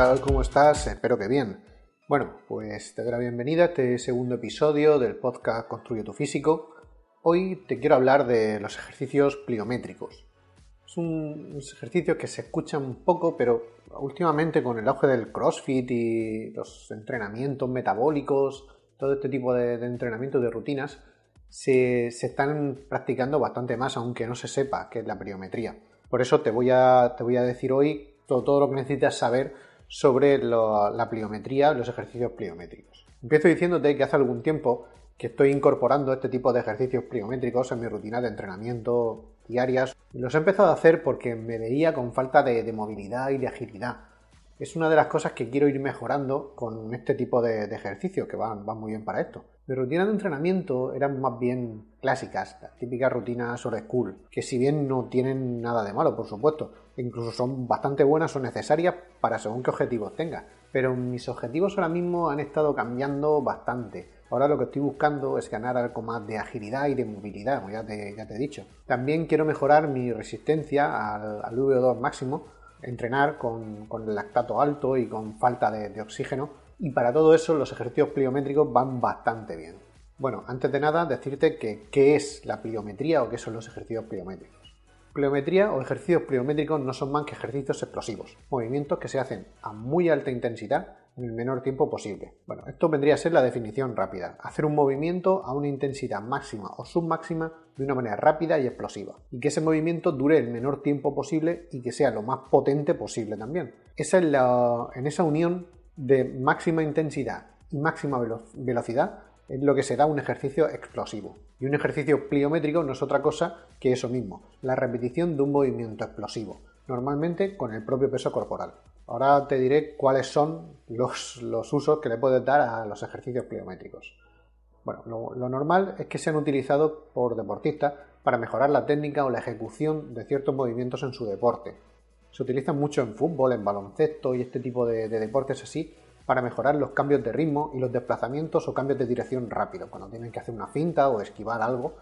Hola, ¿qué tal? ¿Cómo estás? Espero que bien. Bueno, pues te doy la bienvenida a este segundo episodio del podcast Construye tu físico. Hoy te quiero hablar de los ejercicios pliométricos. Es un ejercicio que se escucha un poco, pero últimamente con el auge del CrossFit y los entrenamientos metabólicos, todo este tipo de, de entrenamientos de rutinas, se, están practicando bastante más, aunque no se sepa qué es la pliometría. Por eso te voy a, te voy a decir hoy todo, lo que necesitas saber sobre la pliometría, los ejercicios pliométricos. Empiezo diciéndote que hace algún tiempo que estoy incorporando este tipo de ejercicios pliométricos en mi rutina de entrenamiento diarias. Los he empezado a hacer porque me veía con falta de, movilidad y de agilidad. Es una de las cosas que quiero ir mejorando con este tipo de, ejercicios que van, van, muy bien para esto. Mi rutina de entrenamiento eran más bien clásicas, las típicas rutinas old school, que si bien no tienen nada de malo, por supuesto, incluso son bastante buenas o necesarias para según qué objetivos tengas. Pero mis objetivos ahora mismo han estado cambiando bastante. Ahora lo que estoy buscando es ganar algo más de agilidad y de movilidad, como ya te, ya te he dicho. También quiero mejorar mi resistencia al, al VO2 máximo, entrenar con, el lactato alto y con falta de, oxígeno. Y para todo eso los ejercicios pliométricos van bastante bien. Bueno, antes de nada decirte que qué es la pliometría o qué son los ejercicios pliométricos. Pliometría o ejercicios pliométricos no son más que ejercicios explosivos, movimientos que se hacen a muy alta intensidad en el menor tiempo posible. Bueno, esto vendría a ser la definición rápida, hacer un movimiento a una intensidad máxima o submáxima de una manera rápida y explosiva, y que ese movimiento dure el menor tiempo posible y que sea lo más potente posible también. Esa es en esa unión de máxima intensidad y máxima velocidad es lo que será un ejercicio explosivo. Y un ejercicio pliométrico no es otra cosa que eso mismo, la repetición de un movimiento explosivo, normalmente con el propio peso corporal. Ahora te diré cuáles son los, usos que le puedes dar a los ejercicios pliométricos. Bueno, lo, normal es que sean utilizados por deportistas para mejorar la técnica o la ejecución de ciertos movimientos en su deporte. Se utilizan mucho en fútbol, en baloncesto y este tipo de, deportes así para mejorar los cambios de ritmo y los desplazamientos o cambios de dirección rápido, cuando tienen que hacer una finta o esquivar algo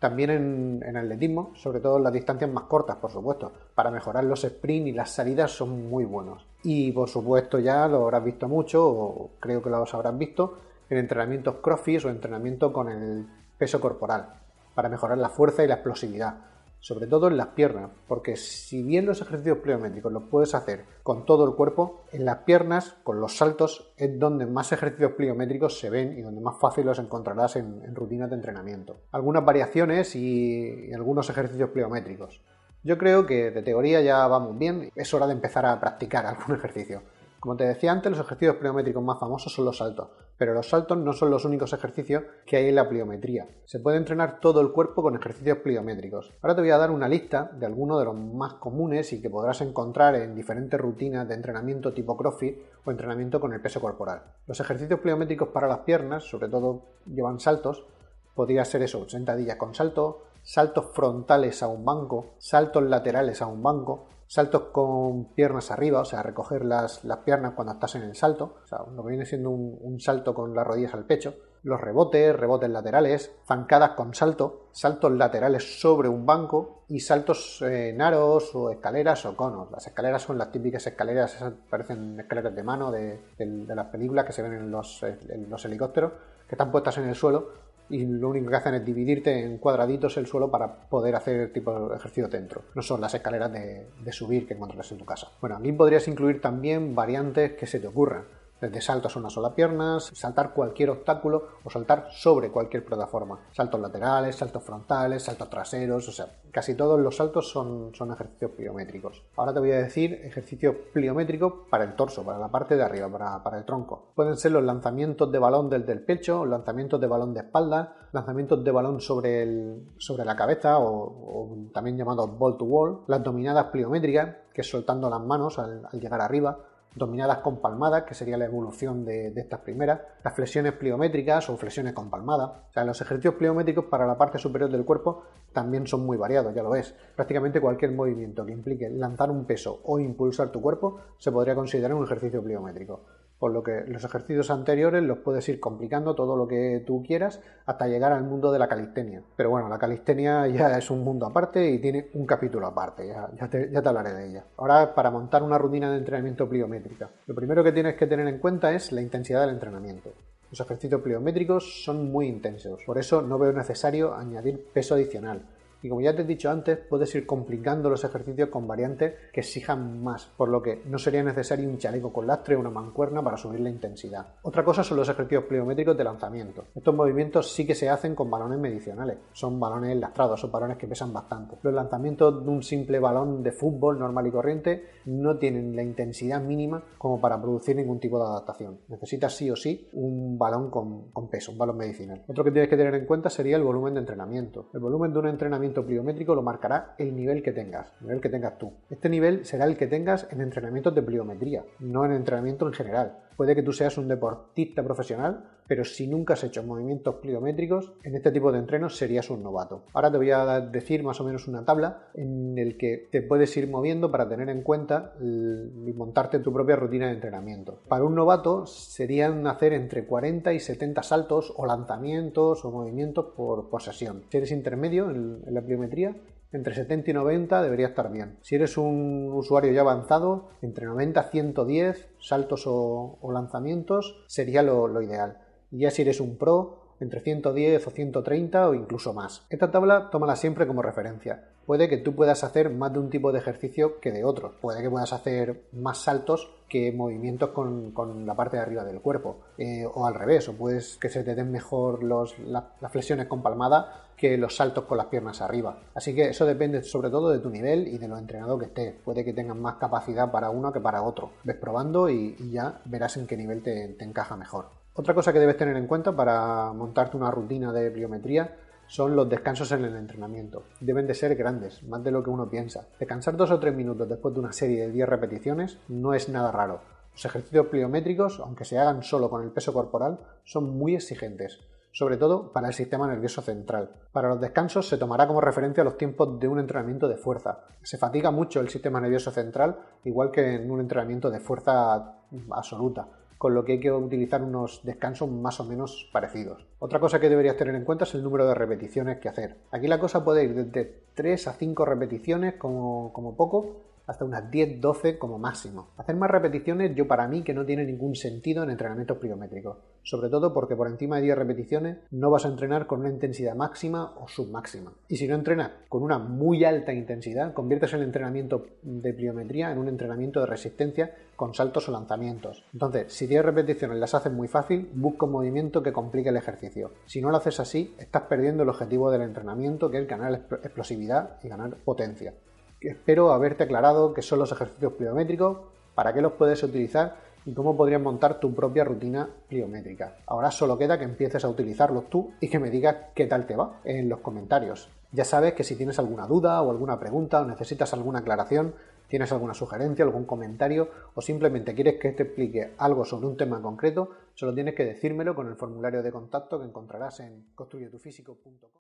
también en, atletismo, sobre todo en las distancias más cortas, por supuesto. Para mejorar los sprints y las salidas son muy buenos. Y por supuesto ya lo habrás visto mucho, o creo que lo habrás visto, en entrenamientos crossfit o entrenamiento con el peso corporal, para mejorar la fuerza y la explosividad sobre todo en las piernas, porque si bien los ejercicios pliométricos los puedes hacer con todo el cuerpo, en las piernas, con los saltos, es donde más ejercicios pliométricos se ven y donde más fácil los encontrarás en, rutinas de entrenamiento. Algunas variaciones y algunos ejercicios pliométricos. Yo creo que de teoría ya vamos bien, es hora de empezar a practicar algún ejercicio. Como te decía antes, los ejercicios pliométricos más famosos son los saltos, pero los saltos no son los únicos ejercicios que hay en la pliometría. Se puede entrenar todo el cuerpo con ejercicios pliométricos. Ahora te voy a dar una lista de algunos de los más comunes y que podrás encontrar en diferentes rutinas de entrenamiento tipo CrossFit o entrenamiento con el peso corporal. Los ejercicios pliométricos para las piernas, sobre todo, llevan saltos. Podría ser eso, sentadillas con salto, saltos frontales a un banco, saltos laterales a un banco, saltos con piernas arriba, o sea, recoger las, piernas cuando estás en el salto, o sea, lo que viene siendo un, salto con las rodillas al pecho, los rebotes, rebotes laterales, zancadas con salto, saltos laterales sobre un banco y saltos en aros o escaleras o conos. Las escaleras son las típicas escaleras, esas parecen escaleras de mano de, las películas que se ven en los, en los helicópteros, que están puestas en el suelo y lo único que hacen es dividirte en cuadraditos el suelo para poder hacer tipo de ejercicio dentro. No son las escaleras de, subir que encontrarás en tu casa. Bueno, aquí podrías incluir también variantes que se te ocurran desde saltos a una sola pierna, saltar cualquier obstáculo o saltar sobre cualquier plataforma. Saltos laterales, saltos frontales, saltos traseros, o sea, casi todos los saltos son, son ejercicios pliométricos. Ahora te voy a decir ejercicios pliométricos para el torso, para la parte de arriba, para, el tronco. Pueden ser los lanzamientos de balón desde el pecho, lanzamientos de balón de espalda, lanzamientos de balón sobre, el, sobre la cabeza o, también llamados ball to wall, las dominadas pliométricas, que es soltando las manos al llegar arriba, dominadas con palmadas, que sería la evolución de, estas primeras, las flexiones pliométricas o flexiones con palmada. O sea, los ejercicios pliométricos para la parte superior del cuerpo también son muy variados, ya lo ves. Prácticamente cualquier movimiento que implique lanzar un peso o impulsar tu cuerpo se podría considerar un ejercicio pliométrico. Por lo que los ejercicios anteriores los puedes ir complicando todo lo que tú quieras hasta llegar al mundo de la calistenia. Pero bueno, la calistenia ya es un mundo aparte y tiene un capítulo aparte, ya, te, ya te hablaré de ella. Ahora, para montar una rutina de entrenamiento pliométrica, lo primero que tienes que tener en cuenta es la intensidad del entrenamiento. Los ejercicios pliométricos son muy intensos, por eso no veo necesario añadir peso adicional. Y como ya te he dicho antes, puedes ir complicando los ejercicios con variantes que exijan más, por lo que no sería necesario un chaleco con lastre o una mancuerna para subir la intensidad. Otra cosa son los ejercicios pliométricos de lanzamiento. Estos movimientos sí que se hacen con balones medicionales, son balones lastrados, son balones que pesan bastante. Los lanzamientos de un simple balón de fútbol normal y corriente no tienen la intensidad mínima como para producir ningún tipo de adaptación. Necesitas sí o sí un balón con, con peso, un balón medicinal. Otro que tienes que tener en cuenta sería el volumen de entrenamiento. El volumen de un entrenamiento pliométrico lo marcará el nivel que tengas, el nivel que tengas tú. Este nivel será el que tengas en entrenamientos de pliometría, no en entrenamiento en general. Puede que tú seas un deportista profesional, pero si nunca has hecho movimientos pliométricos, en este tipo de entrenos serías un novato. Ahora te voy a decir más o menos una tabla en el que te puedes ir moviendo para tener en cuenta y montarte tu propia rutina de entrenamiento. Para un novato serían hacer entre 40 y 70 saltos o lanzamientos o movimientos por, sesión. Si eres intermedio en la pliometría, entre 70 y 90 debería estar bien. Si eres un usuario ya avanzado, entre 90 y 110 saltos o, lanzamientos sería lo, ideal. Y ya si eres un pro, entre 110 o 130 o incluso más. Esta tabla tómala siempre como referencia. Puede que tú puedas hacer más de un tipo de ejercicio que de otro. Puede que puedas hacer más saltos que movimientos con, la parte de arriba del cuerpo. Eh, o al revés, o puedes que se te den mejor los, las flexiones con palmada que los saltos con las piernas arriba. Así que eso depende sobre todo de tu nivel y de lo entrenado que estés. Puede que tengas más capacidad para uno que para otro. Ves probando y, ya verás en qué nivel te, encaja mejor. Otra cosa que debes tener en cuenta para montarte una rutina de pliometría son los descansos en el entrenamiento. Deben de ser grandes, más de lo que uno piensa. Descansar dos o tres minutos después de una serie de 10 repeticiones no es nada raro. Los ejercicios pliométricos, aunque se hagan solo con el peso corporal, son muy exigentes sobre todo para el sistema nervioso central. Para los descansos se tomará como referencia los tiempos de un entrenamiento de fuerza. Se fatiga mucho el sistema nervioso central, igual que en un entrenamiento de fuerza absoluta, con lo que hay que utilizar unos descansos más o menos parecidos. Otra cosa que deberías tener en cuenta es el número de repeticiones que hacer. Aquí la cosa puede ir desde 3 a 5 repeticiones como, como poco hasta unas 10-12 como máximo. Hacer más repeticiones yo para mí que no tiene ningún sentido en entrenamientos pliométricos, sobre todo porque por encima de 10 repeticiones no vas a entrenar con una intensidad máxima o submáxima. Y si no entrenas con una muy alta intensidad, conviertes el entrenamiento de pliometría en un entrenamiento de resistencia con saltos o lanzamientos. Entonces, si 10 repeticiones las haces muy fácil, busca un movimiento que complique el ejercicio. Si no lo haces así, estás perdiendo el objetivo del entrenamiento que es ganar explosividad y ganar potencia. Espero haberte aclarado qué son los ejercicios pliométricos, para qué los puedes utilizar y cómo podrías montar tu propia rutina pliométrica. Ahora solo queda que empieces a utilizarlos tú y que me digas qué tal te va en los comentarios. Ya sabes que si tienes alguna duda o alguna pregunta o necesitas alguna aclaración, tienes alguna sugerencia, algún comentario o simplemente quieres que te explique algo sobre un tema concreto, solo tienes que decírmelo con el formulario de contacto que encontrarás en construyetufísico.com.